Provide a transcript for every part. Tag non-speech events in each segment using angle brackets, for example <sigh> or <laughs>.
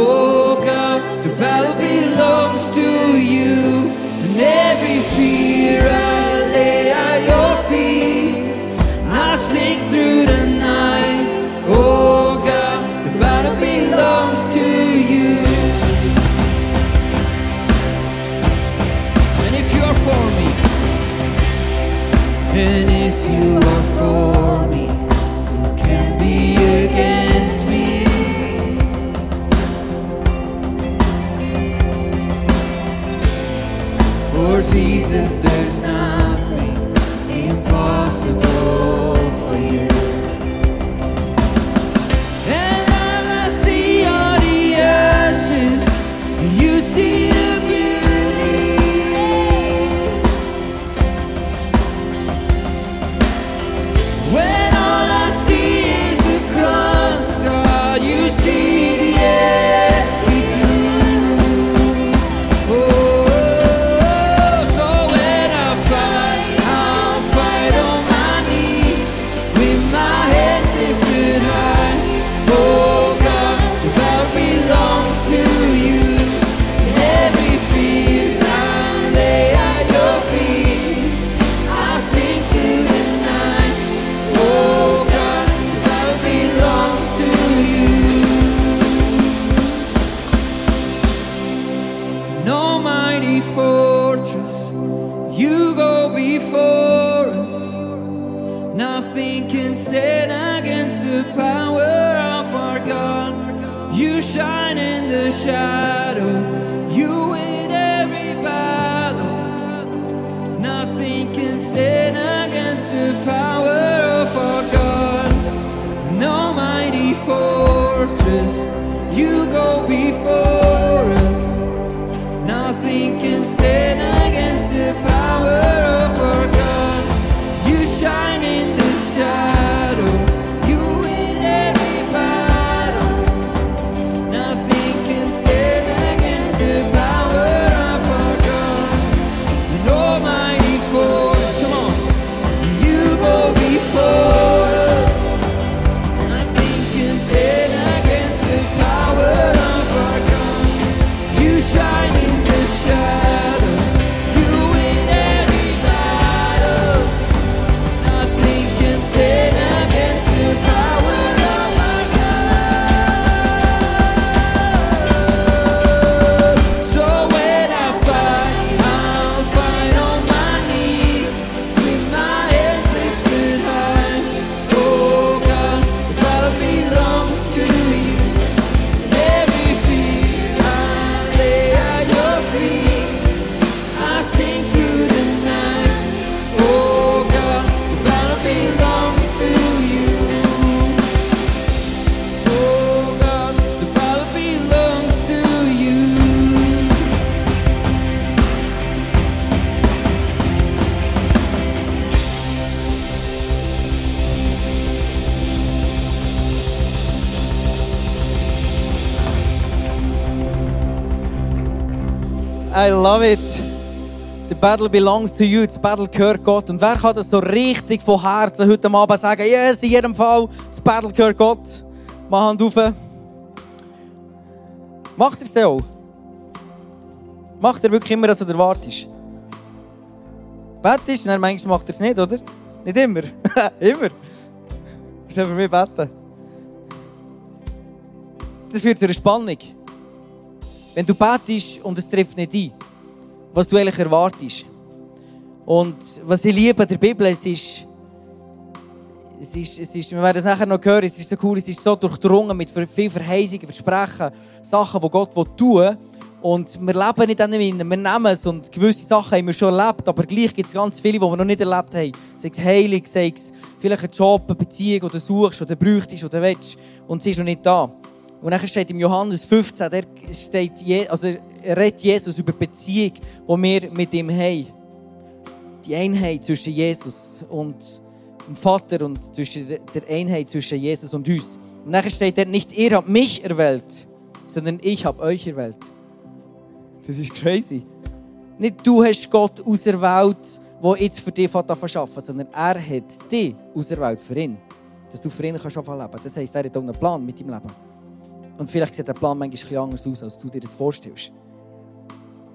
Oh. you go before us. Nothing can stand against the power of our God. You shine in the shadow I love it. The battle belongs to you. Das Battle gehört Gott. Und wer kann das so richtig von Herzen heute Abend sagen? Yes, in jedem Fall. Das Battle gehört Gott. Mach Hand auf. Macht er es denn auch? Macht er wirklich immer das, was du erwartest? Betest, dann manchmal macht er es nicht, oder? Nicht immer. <laughs> immer. Du musst für mich beten. Das führt zu einer Spannung. Wenn du betest und es trifft nicht ein, was du eigentlich erwartest. Und was ich liebe an der Bibel, es ist, es ist, es ist, wir werden es nachher noch hören, es ist so cool, es ist so durchdrungen mit viel Verheißungen, Versprechen, Sachen, die Gott tun will. Und wir leben nicht an dem wir nehmen es und gewisse Sachen haben wir schon erlebt, aber gleich gibt es ganz viele, die wir noch nicht erlebt haben. Sei es Heilung, sei es vielleicht ein Job, eine Beziehung, du suchst oder bräuchtest oder willst und sie ist noch nicht da. Und dann steht im Johannes 15, der steht, Je also redet Jesus über die Beziehung, die wir mit ihm haben. Die Einheit zwischen Jesus und dem Vater und zwischen der Einheit zwischen Jesus und uns. Und dann steht er nicht, ihr habt mich erwählt, sondern ich habe euch erwählt. Das ist crazy. Nicht du hast Gott auserwählt, der jetzt für dich verschaffen sondern er hat dich auserwählt für ihn. Dass du für ihn kannst leben kannst. Das heisst, er hat auch einen Plan mit deinem Leben. Und vielleicht sieht der Plan manchmal anders aus, als du dir das vorstellst.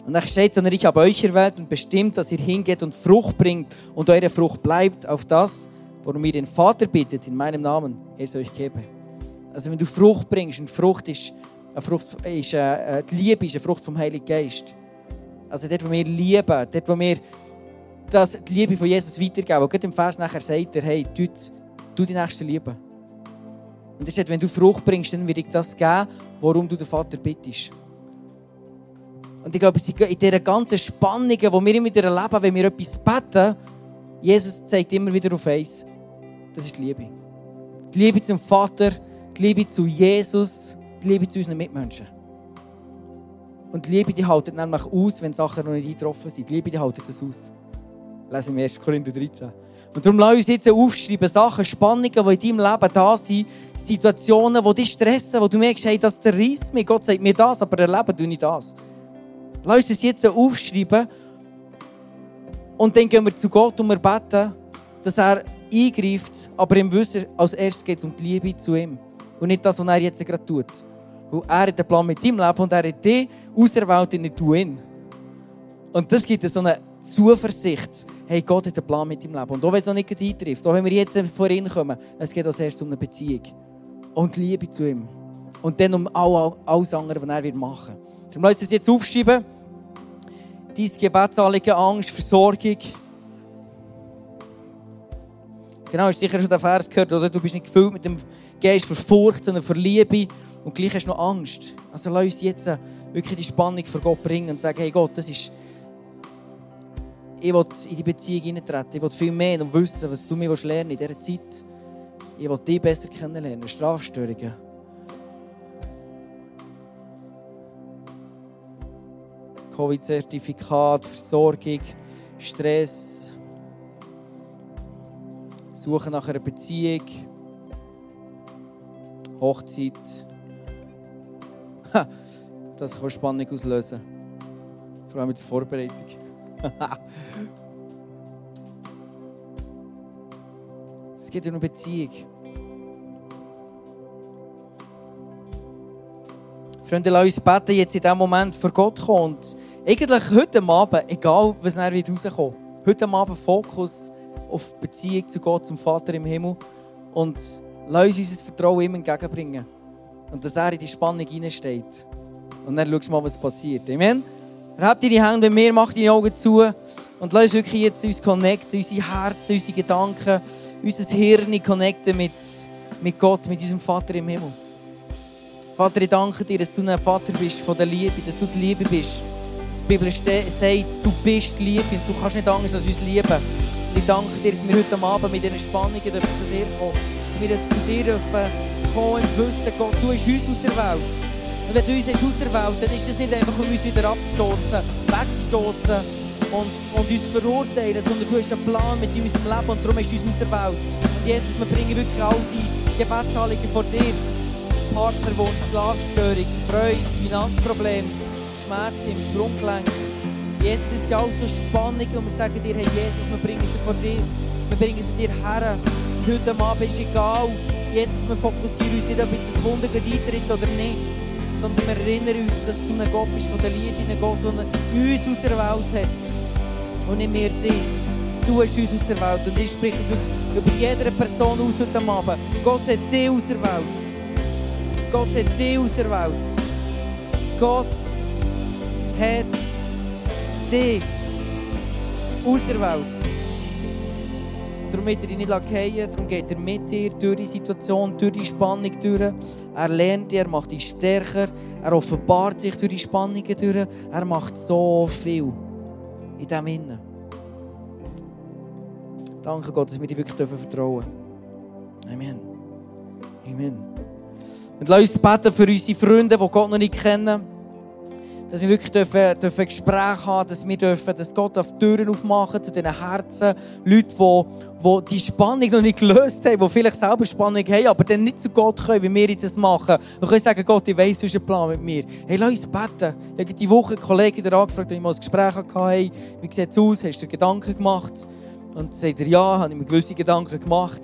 Und dann steht, sondern ich habe euch erwählt und bestimmt, dass ihr hingeht und Frucht bringt und eure Frucht bleibt auf das, worum ihr den Vater bittet in meinem Namen, er es euch gebe. Also wenn du Frucht bringst, und Frucht ist, eine Frucht ist äh, die Liebe ist eine Frucht vom Heiligen Geist. Also dort, wo wir lieben, dort, wo wir das, die Liebe von Jesus weitergeben. Und gerade im Vers nachher sagt hey, tu, tu die Nächste lieben. Und das ist, wenn du Frucht bringst, dann wird ich das geben, worum du den Vater bittest. Und ich glaube, in dieser ganzen Spannung, die wir immer wieder erleben, wenn wir etwas beten, Jesus zeigt immer wieder auf eins. Das ist die Liebe. Die Liebe zum Vater, die Liebe zu Jesus, die Liebe zu unseren Mitmenschen. Und die Liebe, die haltet nämlich aus, wenn Sachen noch nicht eingetroffen sind. Die Liebe, die haltet das aus. Lesen wir 1. Korinther 13. Und darum lass uns jetzt aufschreiben, Sachen, Spannungen, die in deinem Leben da sind, Situationen, die dich stressen, wo du merkst, hey, das zerreißt mich. Gott sagt mir das, aber erleben du nicht das. Lass uns das jetzt aufschreiben. Und dann gehen wir zu Gott und wir beten, dass er eingreift, aber im Wissen, als erstes geht es um die Liebe zu ihm. Und nicht das, was er jetzt gerade tut. Weil er hat einen Plan mit deinem Leben und er hat dich auserwählt und nicht du ihn. Und das gibt so eine Zuversicht. Hey, Gott hat einen Plan mit deinem Leben. Und auch wenn es noch nicht eintrifft, auch wenn wir jetzt vor ihn kommen, es geht als erstes um eine Beziehung. Und Liebe zu ihm. Und dann um alles andere, was er machen wird. Darum lass uns jetzt aufschreiben. Dein Gebetsanliegen, Angst, Versorgung. Genau, hast du sicher schon den Vers gehört, oder? Du bist nicht gefüllt mit dem Geist für Furcht, sondern für Liebe. Und gleich hast du noch Angst. Also lass uns jetzt wirklich die Spannung vor Gott bringen und sagen, hey Gott, das ist... Ich will in die Beziehung hineintreten. Ich will viel mehr und wissen, was du mir lernen in dieser Zeit. Ich will dich besser kennenlernen. Strafstörungen. Covid-Zertifikat, Versorgung, Stress, Suche nach einer Beziehung, Hochzeit. Das kann Spannung auslösen. Vor allem mit der Vorbereitung. <laughs> es geht um Beziehung. Freunde, lass uns beten, jetzt in diesem Moment vor Gott kommen. Und eigentlich heute Abend, egal was wird rauskommen, heute Abend Fokus auf Beziehung zu Gott, zum Vater im Himmel. Und lass uns unser Vertrauen ihm entgegenbringen. Und dass er in die Spannung hineinsteht. Und dann schaust du mal, was passiert. Amen? Habt deine Hände bei mir, mach deine Augen zu. Und lass uns wirklich jetzt uns connecten, unsere Herzen, unsere Gedanken, unser Hirn connecten mit, mit Gott, mit unserem Vater im Himmel. Vater, ich danke dir, dass du ein Vater bist von der Liebe, dass du die Liebe bist. Die Bibel sagt, du bist die Liebe und du kannst nicht anders als uns lieben. Ich danke dir, dass wir heute Abend mit diesen Spannungen zu dir kommen Dass wir zu dir dürfen kommen und wissen, Gott, du hast uns auserwählt. Und wenn du uns hast auserwählt dann ist das nicht einfach, um uns wieder abzustoßen, wegzustoßen und, und uns verurteilen, sondern du hast einen Plan mit unserem Leben und darum hast du uns auserwählt. Und Jesus, wir bringen wirklich all die Gebetsanliegen vor dir. Partnerwunsch, Schlafstörung, Freude, Finanzprobleme, Schmerzen im Sprunggelenk, Jesus, es sind alles so Spannungen und wir sagen dir, hey Jesus, wir bringen sie vor dir. Wir bringen sie dir her. Und heute Abend ist egal, Jesus, wir fokussieren uns nicht, ob jetzt das Wunder eintritt oder nicht. Sondern wir erinnern uns, dass du ein Gott bist von der Liebe, ein Gott, der uns auserwählt hat. Und nicht mehr dich. Du hast uns auserwählt. Und ich spreche es über jede Person aus heute Abend. Gott hat dich auserwählt. Gott hat dich auserwählt. Gott hat dich auserwählt. Darum wird er dich nicht fallen, geht er mit dir durch die Situation, durch die Spannung durch. Er lernt dich, er macht dich stärker, er offenbart sich durch die Spannungen durch. Er macht so viel in diesem Innen. Danke Gott, dass wir dir wirklich dürfen vertrauen Amen. Amen. Und lass uns beten für unsere Freunde, die Gott noch nicht kennen. Dass wir wirklich dürfen, dürfen Gespräche haben, dass wir dürfen, dass Gott auf Türen aufmachen zu diesen Herzen. Leute, die, die die Spannung noch nicht gelöst haben, die vielleicht selber Spannung haben, aber dann nicht zu Gott können, wie wir das machen. Wir können sagen, Gott, ich weiss, du hast einen Plan mit mir. Hey, lass uns beten. Ich habe diese Woche einen Kollegen wieder angefragt, wenn ich mal ein Gespräch hatte, hey, wie sieht es aus? Hast du dir Gedanken gemacht? Und sagt er, ja, habe ich mir gewisse Gedanken gemacht.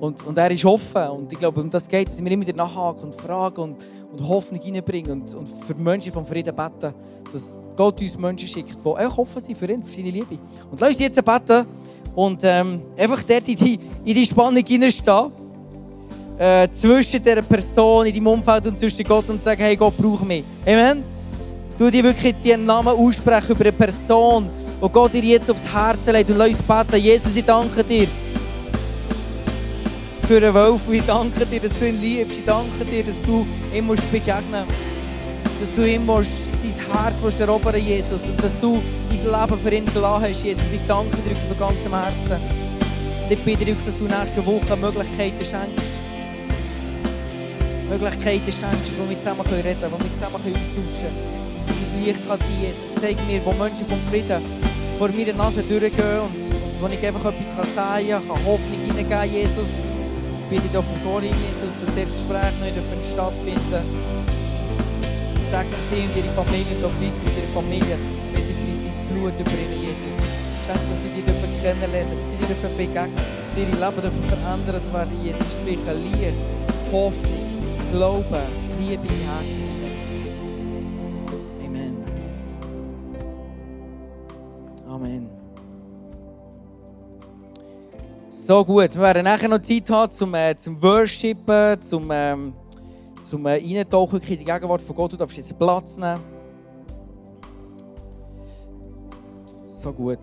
Und, und er ist offen. Und ich glaube, um das geht, dass wir immer wieder nachhaken und fragen und, und Hoffnung reinbringen und, und für die Menschen vom Frieden beten, dass Gott uns Menschen schickt, die auch offen sind für ihn, für seine Liebe. Und lass uns jetzt beten und ähm, einfach dort in die, in die Spannung hineinstehen. Äh, zwischen dieser Person in deinem Umfeld und zwischen Gott und sagen, hey, Gott braucht mich. Amen. Du dir wirklich diesen Namen aussprechen über eine Person, wo Gott dir jetzt aufs Herz legt und lass uns beten. Jesus, ich danke dir für den Wolf ich danke dir, dass du ihn liebst. Ich danke dir, dass du ihm musst begegnen musst. Dass du ihm musst sein Herz musst erobern Jesus. Und dass du dein Leben für ihn gelassen hast, Jesus. Ich danke dir von ganzem Herzen. Und ich bitte dich, dass du nächste Woche Möglichkeiten schenkst. Möglichkeiten schenkst, wo wir zusammen reden können, wo wir zusammen austauschen können. Dass dein Licht kann sein Jesus. Zeig mir, wo Menschen vom Frieden vor meiner Nase durchgehen und, und wo ich einfach etwas kann sagen kann, Hoffnung hineingeben, Jesus. Bitte dich für Corinne, Jesus, dass der Gespräch dürfen stattfinden Segen sie und ihre Familie und bleib mit ihrer Familie. Jesus Christus Blut über ihnen, Jesus. Schenk, dass sie dich dürfen kennenlernen, dass sie dir dürfen begegnen, dass ihre Leben dürfen verändert werden, Jesus. Sprich Licht, Hoffnung, Glauben, Liebe in Herzen. So gut, wir werden nachher noch Zeit haben zum, äh, zum Worshipen, zum, ähm, zum äh, Eintauchen in die Gegenwart von Gott. Du darfst jetzt Platz nehmen. So gut.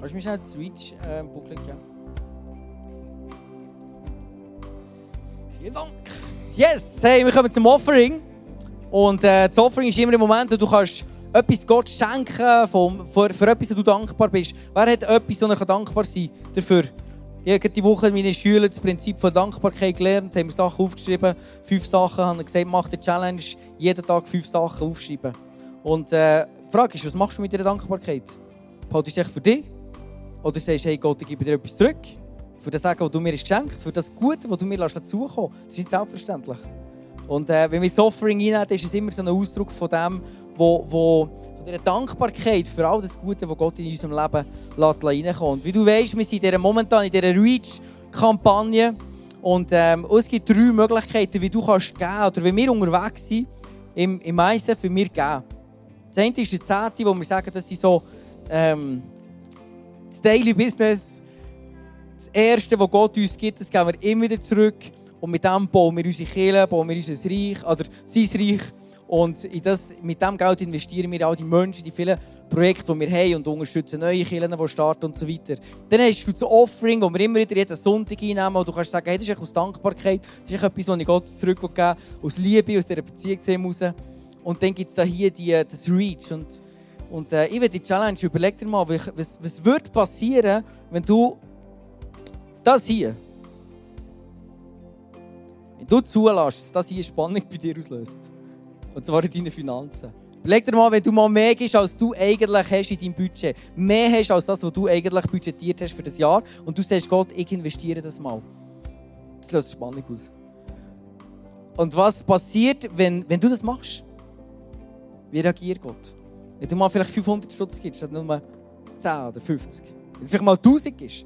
Kannst du mir schnell Switch äh, bucklig geben? Vielen Dank. Yes, hey, wir kommen zum Offering. Und äh, das Offering ist immer im Moment, wo du kannst etwas Gott schenken vom, für, für etwas, wo du dankbar bist. Wer hat etwas, wo er dankbar sein kann dafür? Ich habe die Woche meine Schüler das Prinzip von Dankbarkeit gelernt, haben mir Sachen aufgeschrieben, fünf Sachen, haben gesagt, mach die Challenge, jeden Tag fünf Sachen aufschreiben. Und äh, die Frage ist, was machst du mit dieser Dankbarkeit? Behaltest du dich für dich? Oder sagst du, hey Gott, ich gebe dir etwas zurück? Für das Sagen, das du mir hast geschenkt für das Gute, das du mir dazukommen lässt. Das ist nicht selbstverständlich. Und äh, wenn wir das Offering reinnehmen, ist es immer so ein Ausdruck von dem, wo, wo, von dieser Dankbarkeit für all das Gute, das Gott in unserem Leben reinkommt. Wie du weißt, wir sind momentan in dieser Reach-Kampagne. Und ähm, es gibt drei Möglichkeiten, wie du kannst geben oder wie wir unterwegs sind im, im ISF, wie wir geben. Das eine ist der Zehnte, wo wir sagen, das ist so ähm, das Daily Business. Das Erste, was Gott uns gibt, das geben wir immer wieder zurück. Und mit dem bauen wir unsere Kirche, bauen wir unser Reich, oder sein Reich. Und in das, mit diesem Geld investieren wir all die Menschen, die vielen Projekte, die wir haben und unterstützen neue Kirchen, die starten und so weiter. Dann hast du das Offering, das wir immer wieder jeden Sonntag einnehmen und du kannst sagen, hey, das ist aus Dankbarkeit, das ist etwas, was ich Gott zurückgeben aus Liebe, aus dieser Beziehung zu ihm raus. Und dann gibt es da hier die, das Reach. Und, und äh, ich will die Challenge, überleg dir mal, was, was wird passieren, wenn du das hier, wenn du zulässt, dass das hier Spannung bei dir auslöst. Und zwar in deinen Finanzen. Überleg dir mal, wenn du mal mehr gibst, als du eigentlich hast in deinem Budget. Mehr hast als das, was du eigentlich budgetiert hast für das Jahr. Und du sagst, Gott, ich investiere das mal. Das löst Spannung aus. Und was passiert, wenn, wenn du das machst? Wie reagiert Gott? Wenn du mal vielleicht 500 Stutz gibst, statt nur 10 oder 50. Wenn du vielleicht mal 1000 gibst.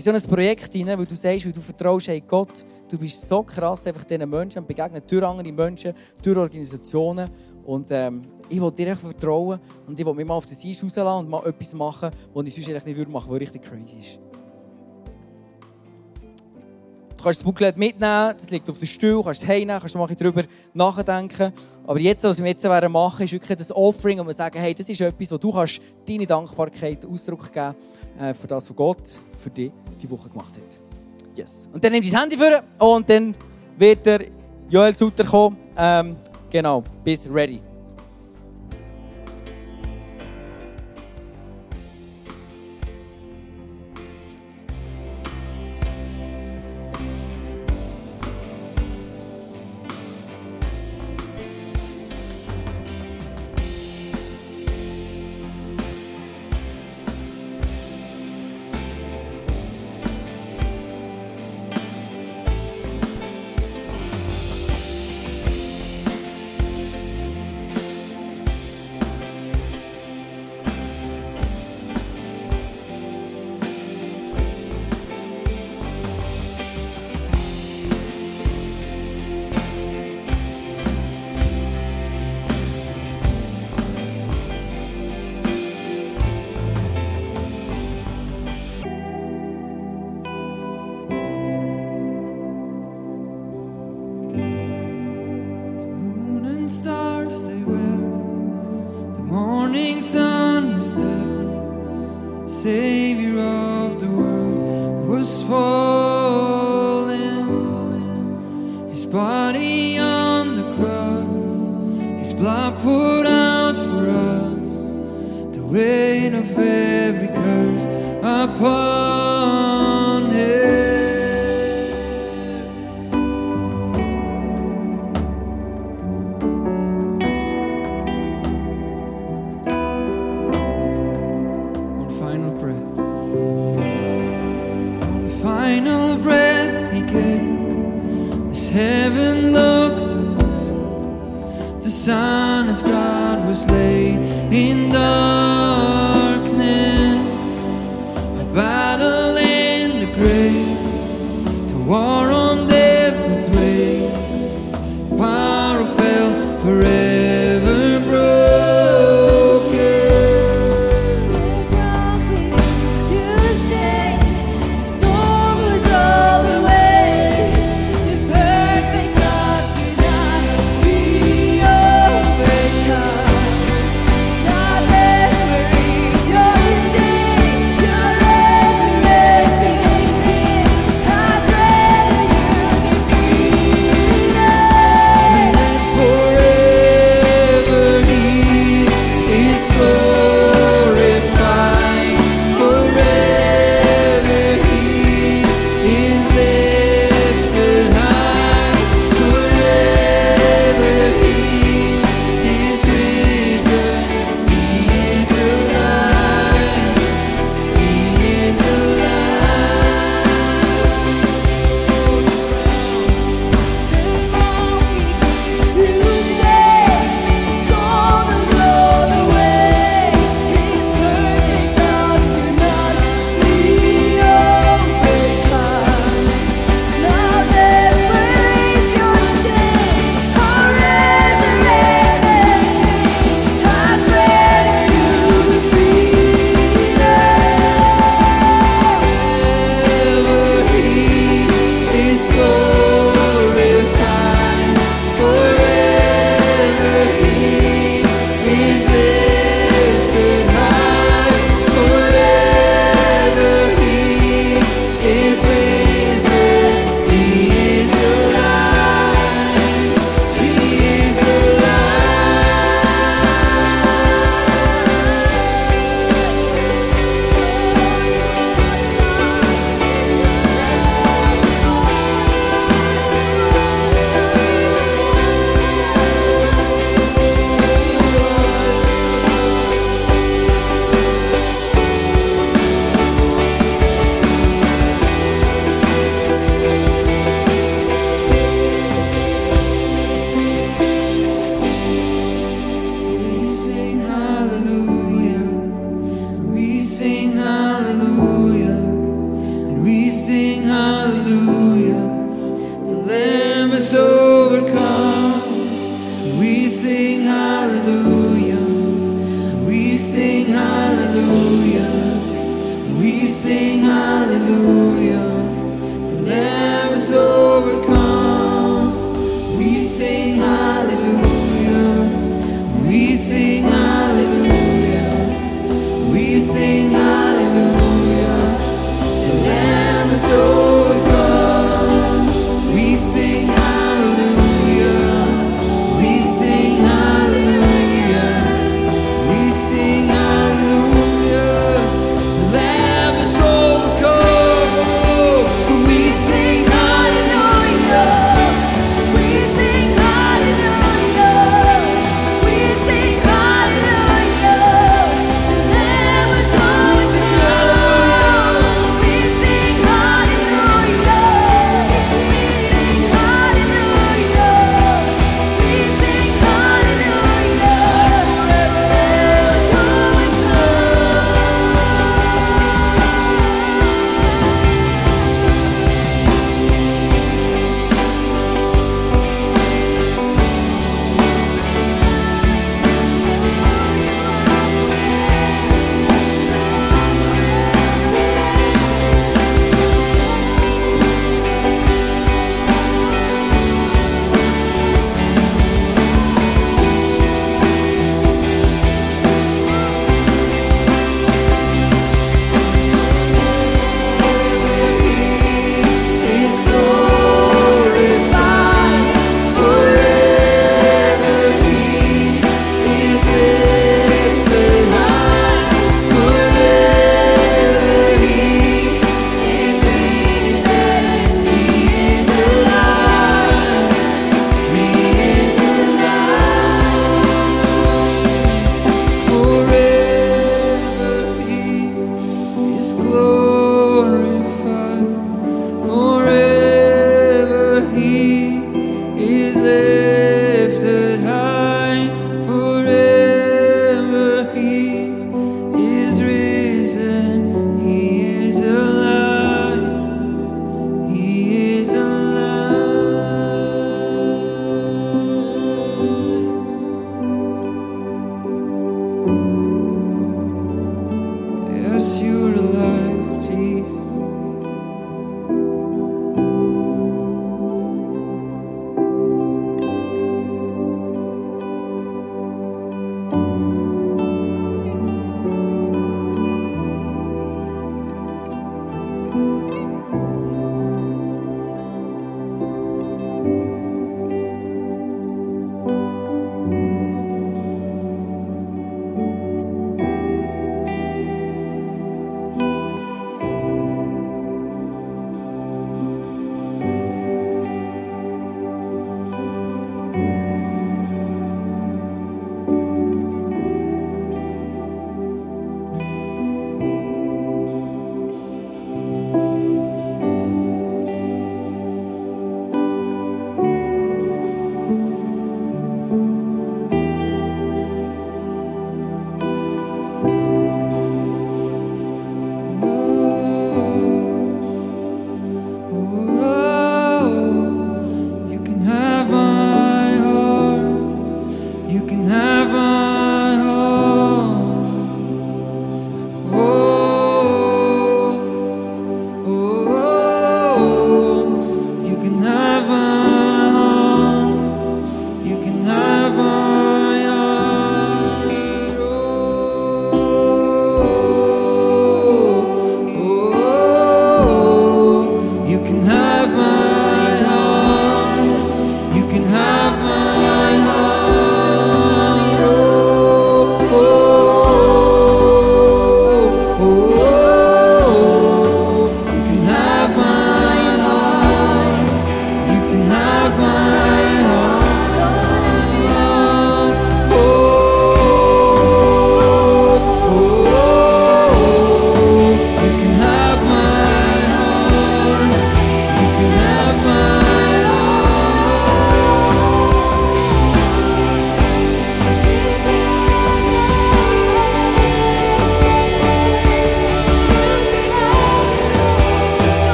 In so ein Projekt hinein, weil du sagst, weil du vertraust, hey Gott, du bist so krass einfach diesen Menschen begegnen, durch andere Menschen, durch Organisationen. Und ähm, ich will dir vertrauen und ich will mich mal auf das Eis rauslassen und mal etwas machen, was ich sonst nicht machen würde, was richtig crazy ist. Du kannst das Booklet mitnehmen, das liegt auf dem Stuhl, kannst es heimnehmen, kannst mal darüber nachdenken. Aber jetzt, was wir jetzt machen, ist wirklich das Offering, und wir sagen, hey, das ist etwas, wo du kannst deine Dankbarkeit Ausdruck geben äh, für das, was Gott für dich die Woche gemacht hat. Yes. Und dann nimm dein Handy vor und dann wird der Joel Sutter kommen. Ähm, genau, bis ready.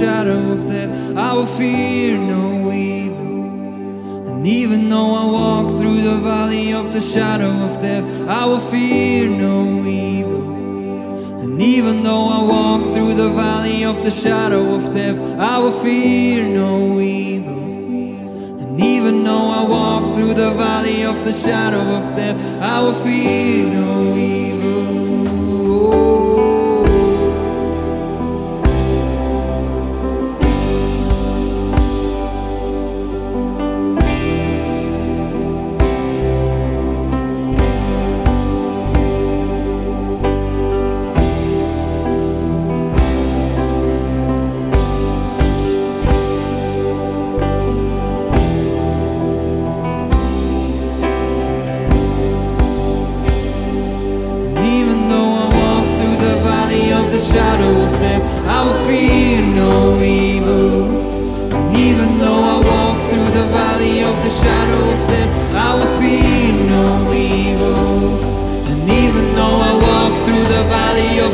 Shadow of death, I will fear no evil. And even though I walk through the valley of the shadow of death, I will fear no evil. And even though I walk through the valley of the shadow of death, I will fear no evil. And even though I walk through the valley of the shadow of death, I will fear no evil.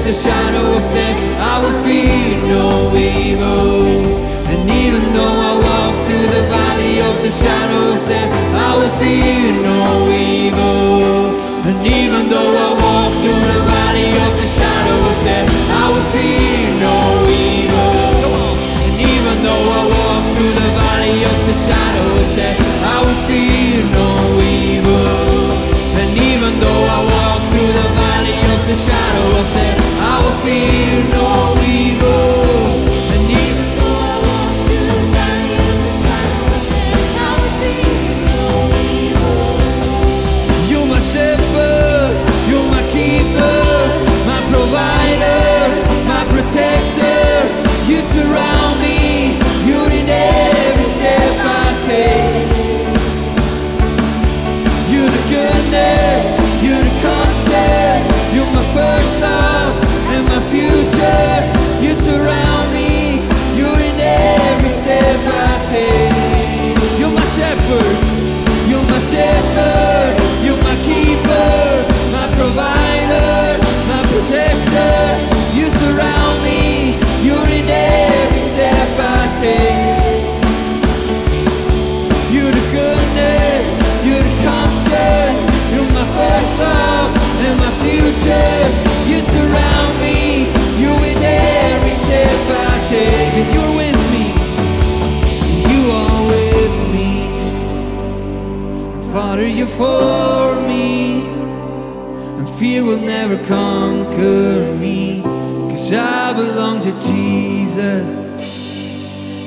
The shadow of death, I will fear no evil. And even though I walk through the valley of the shadow of death, I will fear no evil. And even for me. And fear will never conquer me. Cause I belong to Jesus.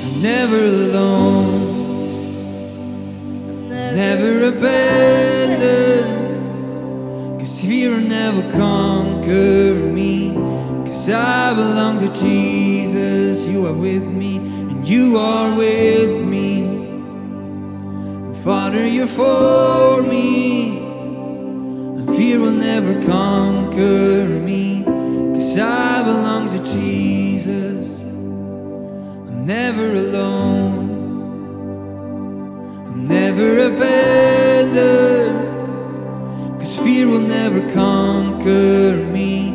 I'm never alone. Never abandoned. Cause fear will never conquer me. Cause I belong to Jesus. You are with me, and you are with me. Father, you're for me. And fear will never conquer me. Cause I belong to Jesus. I'm never alone. I'm never abandoned. Cause fear will never conquer me.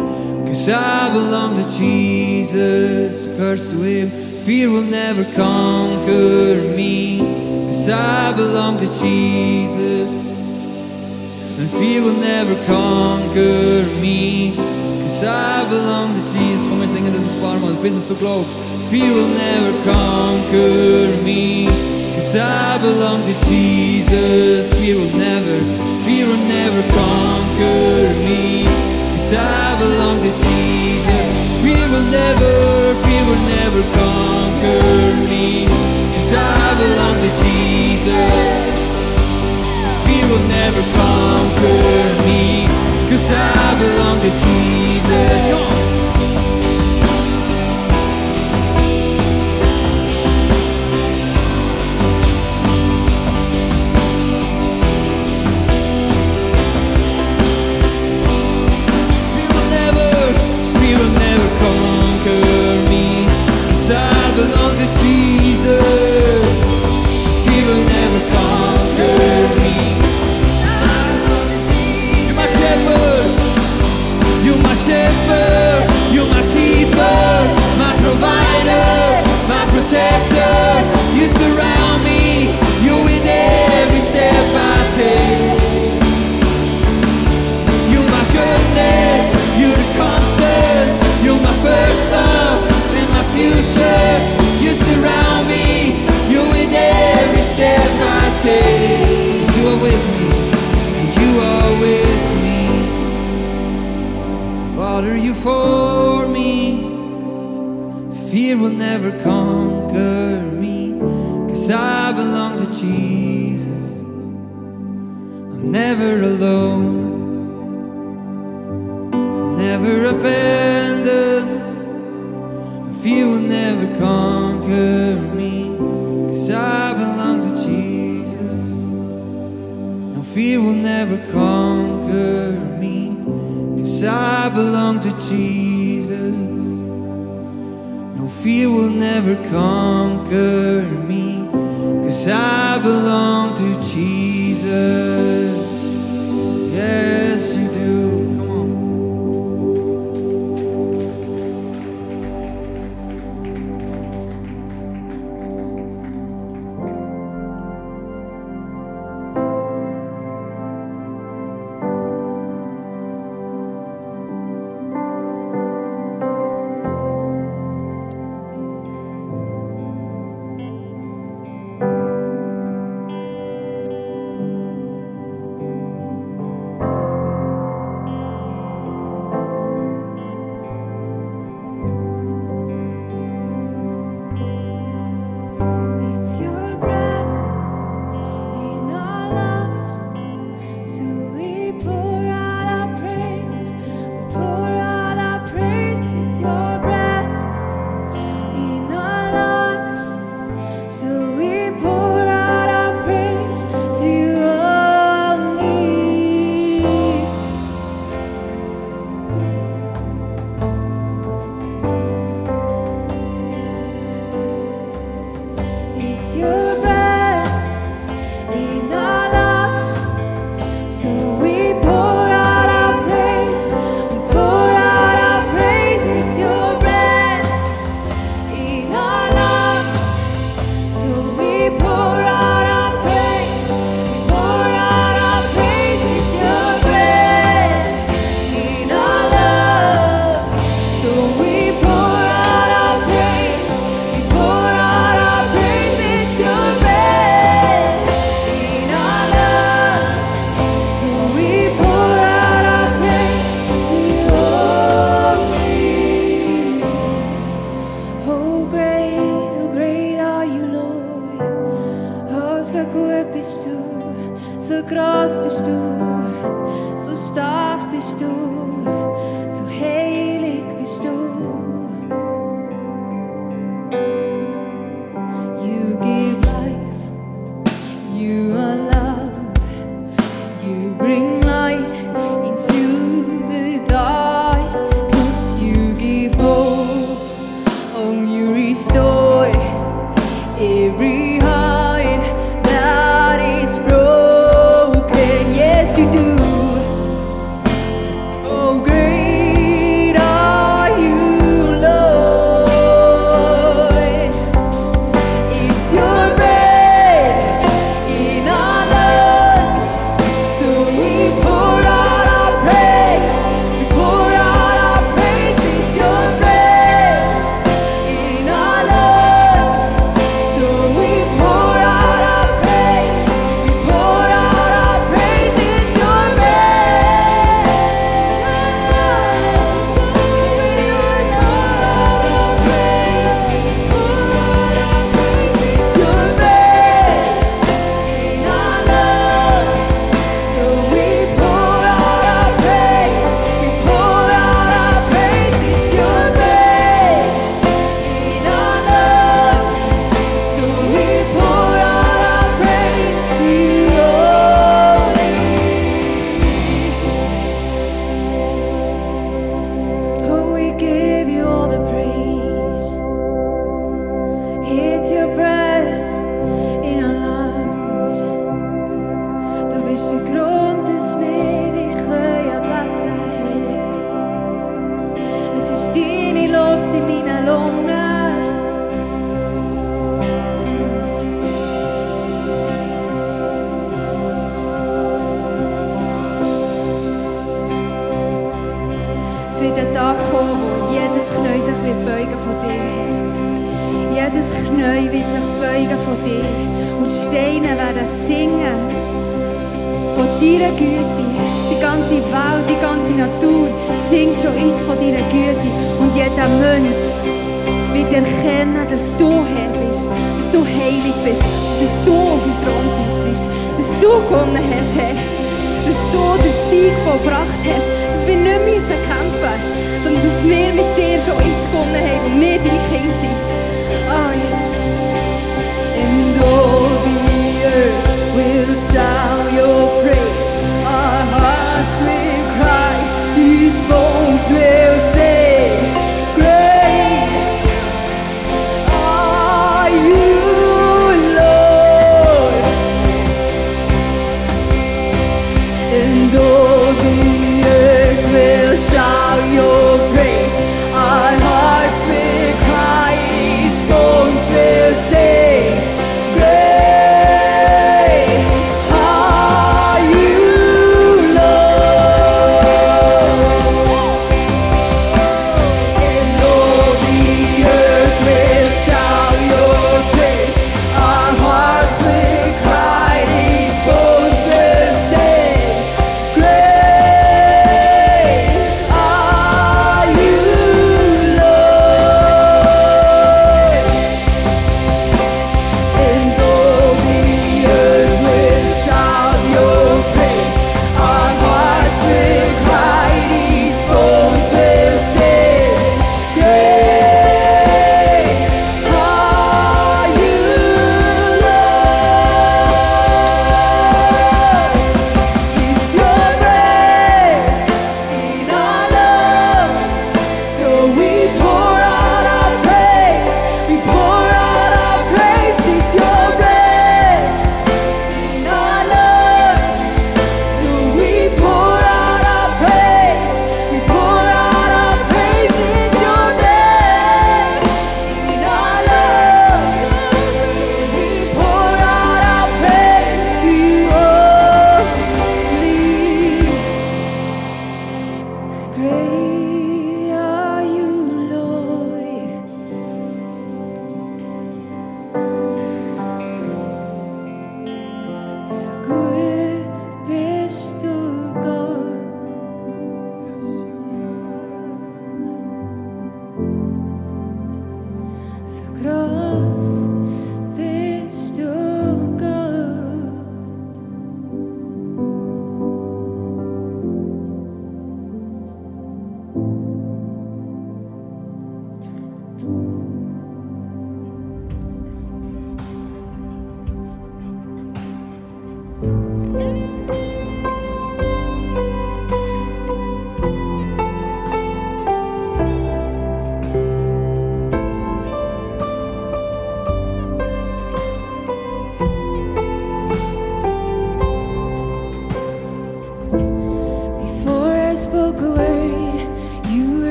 Cause I belong to Jesus. To curse to him. Fear will never conquer me. Cause I belong to Jesus. And fear will never conquer me. Cause I belong to Jesus. Komm, wir singen das ein er paar Mal, bis es so glaubt. Fear will never conquer me. Cause I belong to Jesus. Fear will never, fear will never conquer me. Cause I belong to Jesus. Fear will never, fear will never conquer will never conquer me. Cause I belong to Jesus. Yes, I belong to Jesus. No fear will never conquer me. Cause I belong to Jesus. Yes.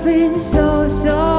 You have been so, so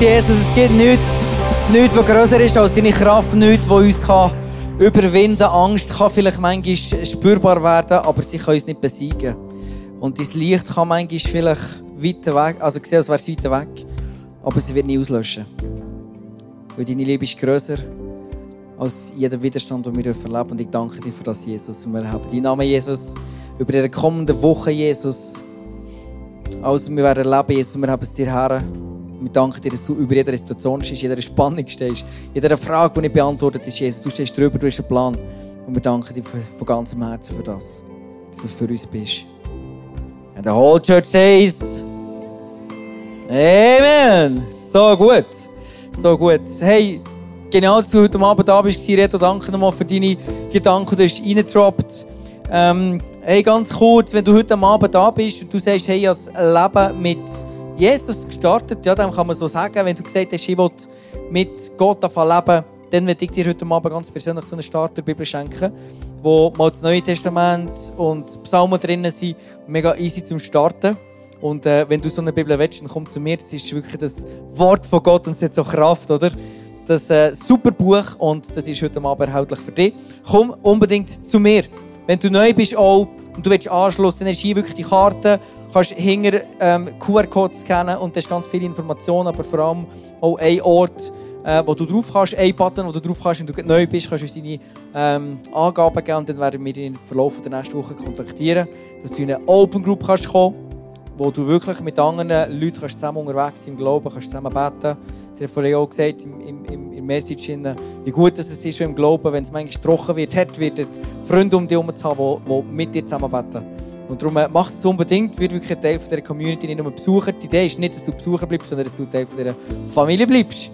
Jesus, es gibt nichts, nichts, was grösser ist als deine Kraft, nichts, was uns kann überwinden kann. Angst kann vielleicht manchmal spürbar werden, aber sie kann uns nicht besiegen. Und dein Licht kann manchmal vielleicht weiter weg, also sehen, als wäre es weiter weg, aber sie wird nie auslöschen. Weil deine Liebe ist grösser als jeder Widerstand, den wir erleben dürfen. Und ich danke dir für das, Jesus. Und wir haben deinen Namen, Jesus, über die kommenden Wochen, Jesus. Also, wir werden erleben, Jesus, wir haben es dir her. Wir danken dir, dass du über jeder Situation stehst, jeder Spannung stehst, jeder Frage, die nicht beantwortet ist, Jesus. Du stehst drüber, du hast einen Plan. Und wir danken dir von, ganzem Herzen für das, dass du für uns bist. And the whole church says, Amen. So gut. So gut. Hey, genau, dass du heute Abend da bist, Reto, danke nochmal für deine Gedanken, du hast reingedroppt. Ähm, hey, ganz kurz, wenn du heute Abend da bist und du sagst, hey, das Leben mit Jesus gestartet, ja, dann kann man so sagen, wenn du gesagt hast, ich will mit Gott anfangen leben, dann werde ich dir heute Abend ganz persönlich so eine Starterbibel schenken, wo mal das Neue Testament und Psalmen drinnen sind, mega easy zum Starten. Und äh, wenn du so eine Bibel willst, dann komm zu mir. Das ist wirklich das Wort von Gott und es hat so Kraft, oder? Das äh, super Buch und das ist heute Abend erhältlich für dich. Komm unbedingt zu mir. Wenn du neu bist auch und du willst Anschluss, dann hast du hier wirklich die Karte. Kannst hinter ähm, QR-Code scannen und da ist ganz viele Informationen, aber vor allem auch ein Ort, äh, wo du drauf kannst, ein Button, wo du drauf kannst, wenn du neu bist, kannst du uns deine ähm, Angaben geben und dann werden wir dich im Verlauf der nächsten Woche kontaktieren, dass du in eine Open Group kannst kommen wo du wirklich mit anderen Leuten kannst zusammen unterwegs im Glauben, kannst zusammen beten. Ich habe vorhin auch gesagt, im, im, im, im Message, hin, wie gut es ist im Glauben, wenn es manchmal trocken wird, hart wird, Freunde um dich herum zu haben, die mit dir zusammen beten. Und darum äh, macht es unbedingt, wird wirklich ein Teil von dieser Community, nicht nur Besucher. Die Idee ist nicht, dass du Besucher bleibst, sondern dass du Teil von dieser Familie bleibst.